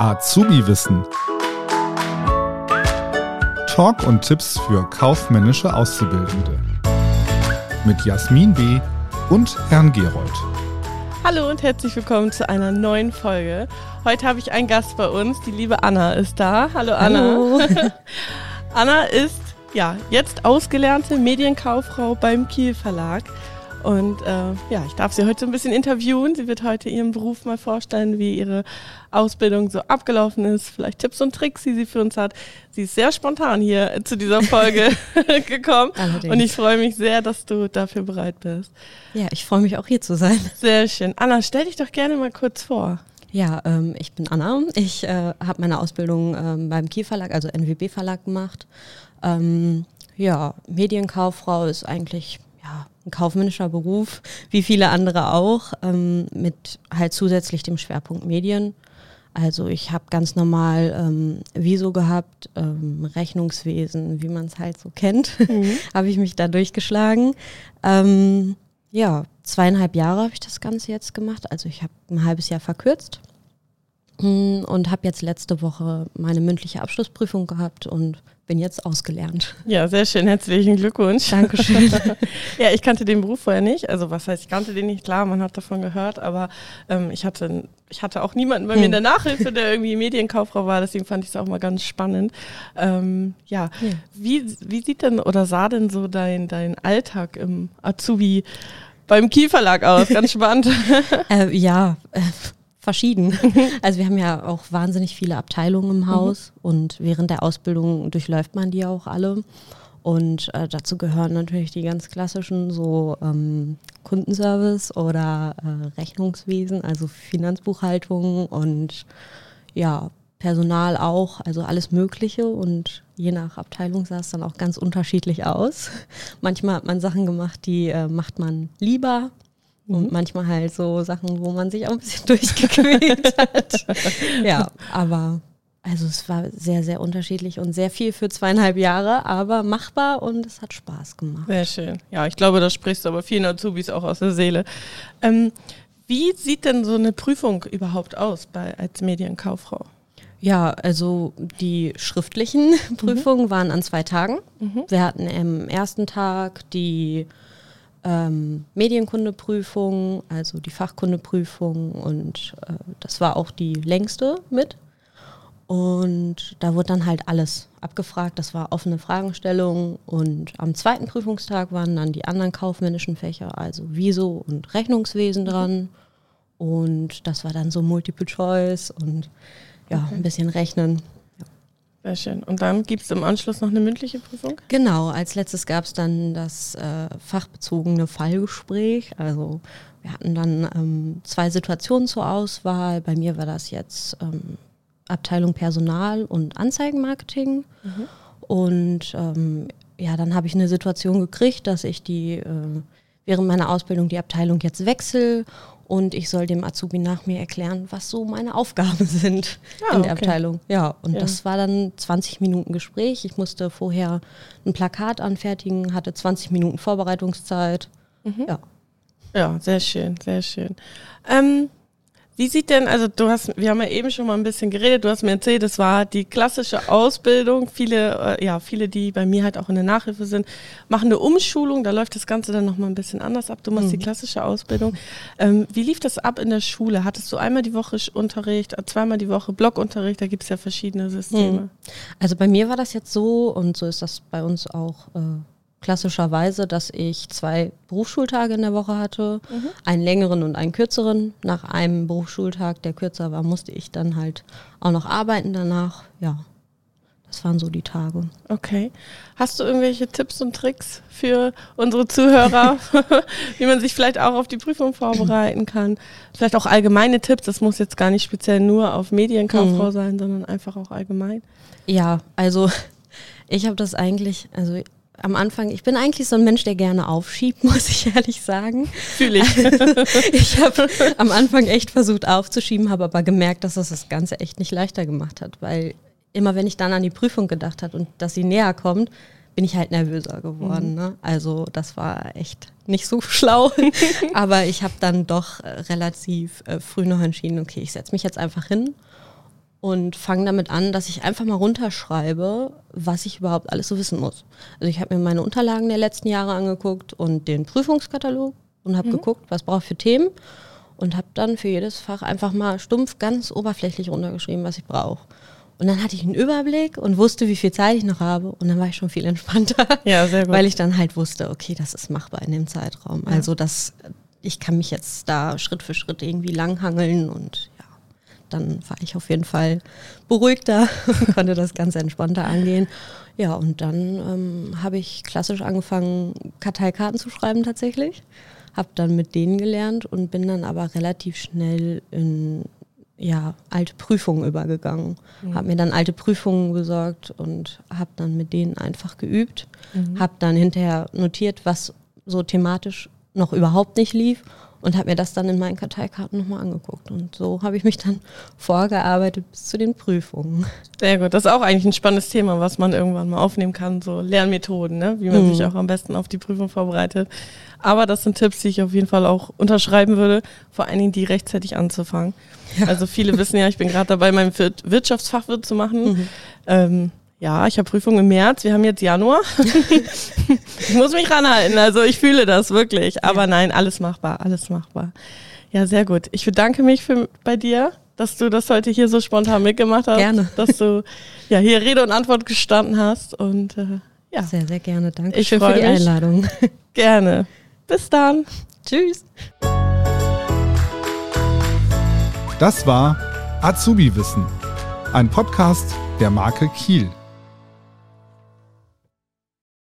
Azubi-Wissen. Talk und Tipps für kaufmännische Auszubildende. Mit Jasmin B. und Herrn Gerold. Hallo und herzlich willkommen zu einer neuen Folge. Heute habe ich einen Gast bei uns, die liebe Anna ist da. Hallo Anna. Hallo. Anna ist ja jetzt ausgelernte Medienkauffrau beim Kiel Verlag. Und äh, ja, ich darf sie heute ein bisschen interviewen. Sie wird heute ihren Beruf mal vorstellen, wie ihre Ausbildung so abgelaufen ist, vielleicht Tipps und Tricks, die sie für uns hat. Sie ist sehr spontan hier zu dieser Folge gekommen. Allerdings. Und ich freue mich sehr, dass du dafür bereit bist. Ja, ich freue mich auch hier zu sein. Sehr schön. Anna, stell dich doch gerne mal kurz vor. Ja, ähm, ich bin Anna. Ich äh, habe meine Ausbildung ähm, beim Kiel Verlag, also NWB Verlag gemacht. Ähm, ja, Medienkauffrau ist eigentlich ja, ein kaufmännischer Beruf, wie viele andere auch, ähm, mit halt zusätzlich dem Schwerpunkt Medien. Also ich habe ganz normal ähm, Viso gehabt, ähm, Rechnungswesen, wie man es halt so kennt, habe ich mich da durchgeschlagen. Ähm, ja, zweieinhalb Jahre habe ich das Ganze jetzt gemacht. Also ich habe ein halbes Jahr verkürzt und habe jetzt letzte Woche meine mündliche Abschlussprüfung gehabt und bin jetzt ausgelernt. Ja, sehr schön. Herzlichen Glückwunsch. Dankeschön. ja, ich kannte den Beruf vorher nicht. Also was heißt, ich kannte den nicht. Klar, man hat davon gehört, aber ähm, ich, hatte, ich hatte auch niemanden bei mir in der Nachhilfe, der irgendwie Medienkauffrau war. Deswegen fand ich es auch mal ganz spannend. Ähm, ja, Ja. Wie, wie sieht denn oder sah denn so dein, dein Alltag im Azubi beim Kieferlag aus? Ganz spannend. äh, ja, verschieden. Also wir haben ja auch wahnsinnig viele Abteilungen im Haus und während der Ausbildung durchläuft man die auch alle. Und äh, dazu gehören natürlich die ganz klassischen, so ähm, Kundenservice oder äh, Rechnungswesen, also Finanzbuchhaltung und ja, Personal auch, also alles Mögliche und je nach Abteilung sah es dann auch ganz unterschiedlich aus. Manchmal hat man Sachen gemacht, die äh, macht man lieber und manchmal halt so Sachen, wo man sich auch ein bisschen durchgequält hat. ja, aber also es war sehr, sehr unterschiedlich und sehr viel für zweieinhalb Jahre, aber machbar und es hat Spaß gemacht. Sehr schön. Ja, ich glaube, da sprichst du aber vielen Azubis auch aus der Seele. Ähm, wie sieht denn so eine Prüfung überhaupt aus bei, als Medienkauffrau? Ja, also die schriftlichen Prüfungen waren an zwei Tagen. Wir hatten am ersten Tag die ähm, Medienkundeprüfung, also die Fachkundeprüfung und äh, das war auch die längste mit. Und da wurde dann halt alles abgefragt. Das war offene Fragestellung. Und am zweiten Prüfungstag waren dann die anderen kaufmännischen Fächer, also Viso und Rechnungswesen dran. Und das war dann so Multiple Choice und ja, ein bisschen Rechnen. Sehr schön. Und dann gibt es im Anschluss noch eine mündliche Prüfung? Genau, als letztes gab es dann das äh, fachbezogene Fallgespräch. Also wir hatten dann ähm, zwei Situationen zur Auswahl. Bei mir war das jetzt ähm, Abteilung Personal und Anzeigenmarketing. Und ähm, ja, dann habe ich eine Situation gekriegt, dass ich die äh, während meiner Ausbildung die Abteilung jetzt wechsle und ich soll dem Azubi nach mir erklären, was so meine Aufgaben sind Ah, in der okay. Abteilung. Ja, und Ja. das war dann 20 Minuten Gespräch. Ich musste vorher ein Plakat anfertigen, hatte 20 Minuten Vorbereitungszeit. Ja. Ja, sehr schön, sehr schön. Ähm, wie sieht denn, also du hast, wir haben ja eben schon mal ein bisschen geredet, du hast mir erzählt, es war die klassische Ausbildung. Viele, äh, ja, viele, die bei mir halt auch in der Nachhilfe sind, machen eine Umschulung, da läuft das Ganze dann nochmal ein bisschen anders ab. Du machst die klassische Ausbildung. Ähm, wie lief das ab in der Schule? Hattest du einmal die Woche Unterricht, äh, zweimal die Woche Blockunterricht? Da gibt es ja verschiedene Systeme. Also bei mir war das jetzt so und so ist das bei uns auch äh, klassischerweise, dass ich zwei Berufsschultage in der Woche hatte, einen längeren und einen kürzeren. Nach einem Berufsschultag, der kürzer war, musste ich dann halt auch noch arbeiten danach. Ja, das waren so die Tage. Okay. Hast du irgendwelche Tipps und Tricks für unsere Zuhörer, wie man sich vielleicht auch auf die Prüfung vorbereiten kann? Vielleicht auch allgemeine Tipps. Das muss jetzt gar nicht speziell nur auf Medienkauffrau sein, sondern einfach auch allgemein. Ja, also ich habe das eigentlich, also am Anfang, ich bin eigentlich so ein Mensch, der gerne aufschiebt, muss ich ehrlich sagen. Fühle ich. Ich habe am Anfang echt versucht aufzuschieben, habe aber gemerkt, dass das das Ganze echt nicht leichter gemacht hat, weil immer wenn ich dann an die Prüfung gedacht habe und dass sie näher kommt, bin ich halt nervöser geworden. Ne? Also das war echt nicht so schlau. Aber ich habe dann doch äh, relativ äh, früh noch entschieden, okay, ich setze mich jetzt einfach hin und fange damit an, dass ich einfach mal runterschreibe, was ich überhaupt alles so wissen muss. Also ich habe mir meine Unterlagen der letzten Jahre angeguckt und den Prüfungskatalog und habe mhm. geguckt, was brauche ich für Themen und habe dann für jedes Fach einfach mal stumpf ganz oberflächlich runtergeschrieben, was ich brauche. Und dann hatte ich einen Überblick und wusste, wie viel Zeit ich noch habe. Und dann war ich schon viel entspannter. Ja, sehr gut. Weil ich dann halt wusste, okay, das ist machbar in dem Zeitraum. Ja. Also das, ich kann mich jetzt da Schritt für Schritt irgendwie langhangeln und dann war ich auf jeden Fall beruhigter und konnte das ganz entspannter angehen. Ja, und dann ähm, habe ich klassisch angefangen, Karteikarten zu schreiben tatsächlich. Habe dann mit denen gelernt und bin dann aber relativ schnell in ja, alte Prüfungen übergegangen. Mhm. Habe mir dann alte Prüfungen besorgt und habe dann mit denen einfach geübt. Mhm. Habe dann hinterher notiert, was so thematisch noch überhaupt nicht lief und habe mir das dann in meinen Karteikarten nochmal angeguckt. Und so habe ich mich dann vorgearbeitet bis zu den Prüfungen. Sehr gut. Das ist auch eigentlich ein spannendes Thema, was man irgendwann mal aufnehmen kann, so Lernmethoden, ne? wie man mhm. sich auch am besten auf die Prüfung vorbereitet. Aber das sind Tipps, die ich auf jeden Fall auch unterschreiben würde, vor allen Dingen die rechtzeitig anzufangen. Ja. Also viele wissen ja, ich bin gerade dabei, mein Wirtschaftsfachwirt zu machen. Mhm. Ähm, ja, ich habe Prüfung im März, wir haben jetzt Januar. ich muss mich ranhalten, also ich fühle das wirklich. Aber ja. nein, alles machbar, alles machbar. Ja, sehr gut. Ich bedanke mich für, bei dir, dass du das heute hier so spontan mitgemacht hast. Gerne. Dass du ja hier Rede und Antwort gestanden hast. Und äh, ja. Sehr, sehr gerne. Danke ich schön für die Einladung. Gerne. Bis dann. Tschüss. Das war Azubi Wissen, ein Podcast der Marke Kiel.